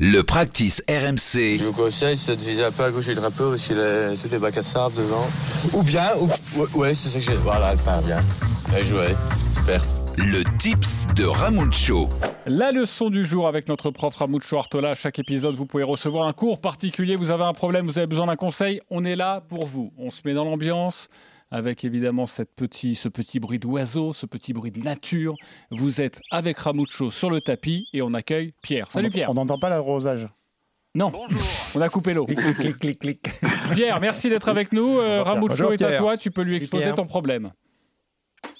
Le practice RMC. Je vous conseille, c'est de viser un peu à gauche du drapeau parce qu'il a toutes les bacs à sable devant. Ou bien, ou, ouais, ouais, c'est ça que j'ai. Voilà, elle part bien. Bien joué. Super. Le tips de Ramucho. La leçon du jour avec notre prof Ramucho Artola. À chaque épisode, vous pouvez recevoir un cours particulier. Vous avez un problème, vous avez besoin d'un conseil. On est là pour vous. On se met dans l'ambiance avec évidemment cette petit, ce petit bruit d'oiseau, ce petit bruit de nature. Vous êtes avec Ramucho sur le tapis et on accueille Pierre. Salut On- Pierre. On n'entend pas l'arrosage. Non, on a coupé l'eau. Clic, clic, clic, clic. Pierre, merci d'être avec nous. Euh. Ramucho Bonjour, est à toi. Tu peux lui exposer Pierre. ton problème.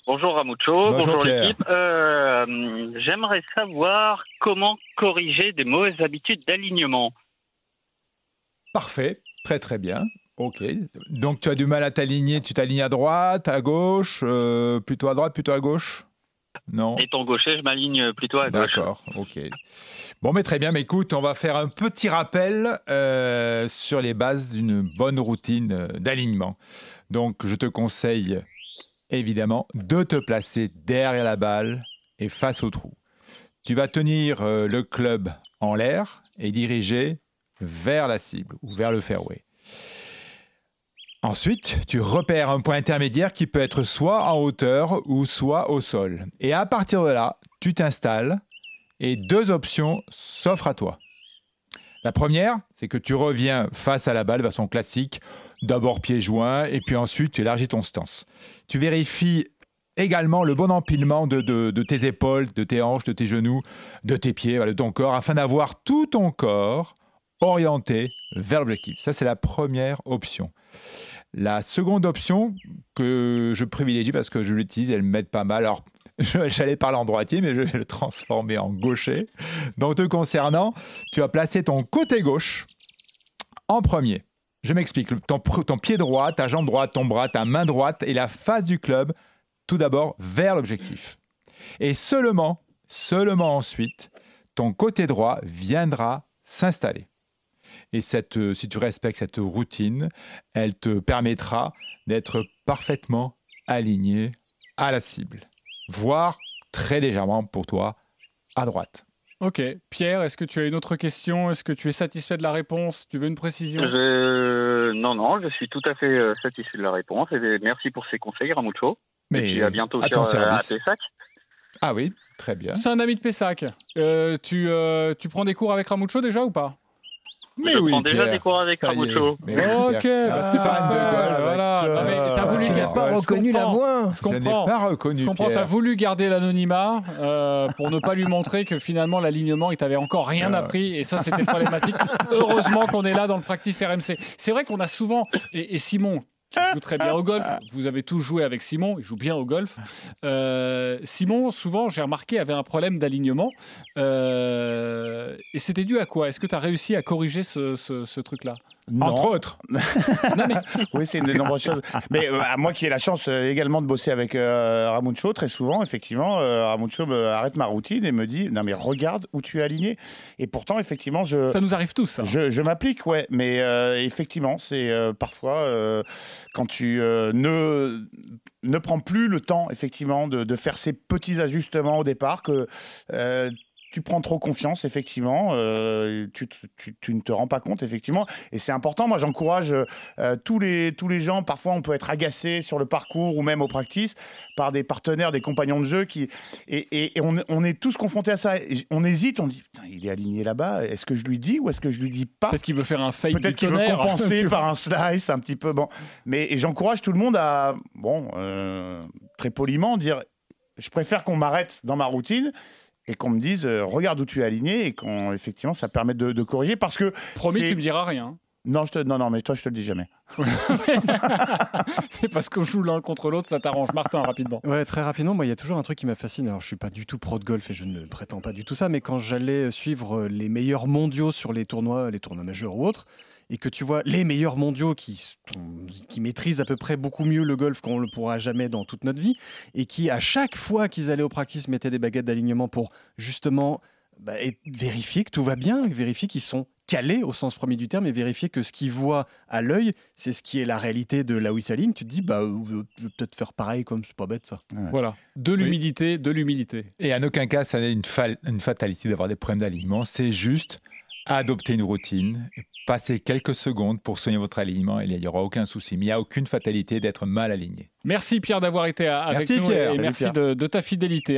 Bonjour Ramucho, Bonjour, l'équipe. Euh, J'aimerais savoir comment corriger des mauvaises habitudes d'alignement. Parfait, très très bien. Ok. Donc tu as du mal à t'aligner, tu t'alignes à droite, à gauche, euh, plutôt à droite, plutôt à gauche? Non Étant gaucher, je m'aligne plutôt à gauche. D'accord, ok. Bon, mais très bien, mais écoute, on va faire un petit rappel euh, sur les bases d'une bonne routine euh, d'alignement. Donc, je te conseille évidemment de te placer derrière la balle et face au trou. Tu vas tenir euh, le club en l'air et diriger vers la cible ou vers le fairway. Ensuite, tu repères un point intermédiaire qui peut être soit en hauteur ou soit au sol. Et à partir de là, tu t'installes et deux options s'offrent à toi. La première, c'est que tu reviens face à la balle de façon classique, d'abord pieds joints et puis ensuite tu élargis ton stance. Tu vérifies également le bon empilement de, de- tes épaules, de tes hanches, de tes genoux, de tes pieds, de ton corps, afin d'avoir tout ton corps orienté vers l'objectif. Ça, c'est la première option. La seconde option que je privilégie parce que je l'utilise, elle m'aide pas mal. Alors, j'allais parler en droitier, mais je vais le transformer en gaucher. Donc, te concernant, tu vas placer ton côté gauche en premier. Je m'explique. Ton pied droit, ta jambe droite, ton bras, ta main droite et la face du club, tout d'abord vers l'objectif. Et seulement, seulement ensuite, ton côté droit viendra s'installer. Et cette, euh, si tu respectes cette routine, elle te permettra d'être parfaitement aligné à la cible, voire très légèrement pour toi à droite. Ok. Pierre, est-ce que tu as une autre question? Est-ce que tu es satisfait de la réponse? Tu veux une précision? Je... Non, non, je suis tout à fait euh, satisfait de la réponse. Et merci pour ces conseils, Ramucho. Et puis à bientôt à sur euh, service. AT5. Ah oui, très bien. C'est un ami de Pessac. Euh, tu, euh, tu prends des cours avec Ramucho déjà ou pas? Je prends déjà des cours avec. Ramucho. Mais oui, Ok, bah, c'est Ah, voilà. d'accord. Non, mais t'as voulu Tu n'as pas je reconnu comprends. Je Je n'ai comprends. pas reconnu Je comprends, tu as Pierre. voulu garder l'anonymat euh, pour ne pas lui montrer que finalement l'alignement, il t'avait encore rien Ah. appris et ça c'était problématique. Heureusement qu'on est là dans le practice RMC. C'est vrai qu'on a souvent, et, et Simon, qui joue très bien au golf, vous avez tous joué avec Simon, il joue bien au golf. Euh, Simon, souvent, j'ai remarqué, avait un problème d'alignement. Euh, et c'était dû à quoi? Est-ce que tu as réussi à corriger ce, ce- ce truc-là? Entre autres. Non, mais Oui, c'est une des nombreuses choses. Mais euh, moi qui ai la chance euh, également de bosser avec euh, Ramucho, très souvent, effectivement, euh, Ramucho me arrête ma routine et me dit Non, mais regarde où tu es aligné. Et pourtant, effectivement, je. ça nous arrive tous, ça. Je, je m'applique, ouais, mais euh, effectivement, c'est euh, parfois euh, quand tu euh, ne, ne prends plus le temps, effectivement, de, de faire ces petits ajustements au départ, que euh, tu prends trop confiance, effectivement, euh, tu, tu- tu- tu ne te rends pas compte, effectivement, et c'est important. Moi, j'encourage euh, tous, les, tous les gens, parfois on peut être agacé sur le parcours ou même au practice par des partenaires, des compagnons de jeu qui. Et, et- et on, on est tous confrontés à ça. Et on hésite, on dit Putain, il est aligné là-bas, est-ce que je lui dis ou est-ce que je lui dis pas? Peut-être qu'il veut faire un fake Peut-être qu'il veut compenser par un slice un petit peu. Bon, mais j'encourage tout le monde à, bon, euh, très poliment, dire je préfère qu'on m'arrête dans ma routine et qu'on me dise euh, regarde où tu es aligné et qu'on effectivement ça permet de, de corriger parce que Promis, tu me diras rien. non je te non non mais toi je te le dis jamais. C'est parce qu'on joue l'un contre l'autre, ça t'arrange. Martin, rapidement. Ouais, très rapidement, moi, il y a toujours un truc qui m'a fasciné. Alors, je suis pas du tout pro de golf et je ne prétends pas du tout ça, mais quand j'allais suivre les meilleurs mondiaux sur les tournois, les tournois majeurs ou autres, et que tu vois les meilleurs mondiaux qui, maîtrisent à peu près beaucoup mieux le golf qu'on le pourra jamais dans toute notre vie, et qui, à chaque fois qu'ils allaient au practice, mettaient des baguettes d'alignement pour justement bah, et vérifier que tout va bien, vérifier qu'ils sont calés au sens premier du terme et vérifier que ce qu'ils voient à l'œil, c'est ce qui est la réalité de là où ils s'alignent. Tu te dis, bah, euh, je vais peut-être faire pareil, comme c'est pas bête ça. Voilà. De l'humidité, de l'humilité. Et en aucun cas, ça n'est une, fa- une fatalité d'avoir des problèmes d'alignement. C'est juste adoptez une routine, passez quelques secondes pour soigner votre alignement et il n'y aura aucun souci. Mais il n'y a aucune fatalité d'être mal aligné. Merci Pierre d'avoir été avec Merci, nous Pierre. et merci de ta fidélité.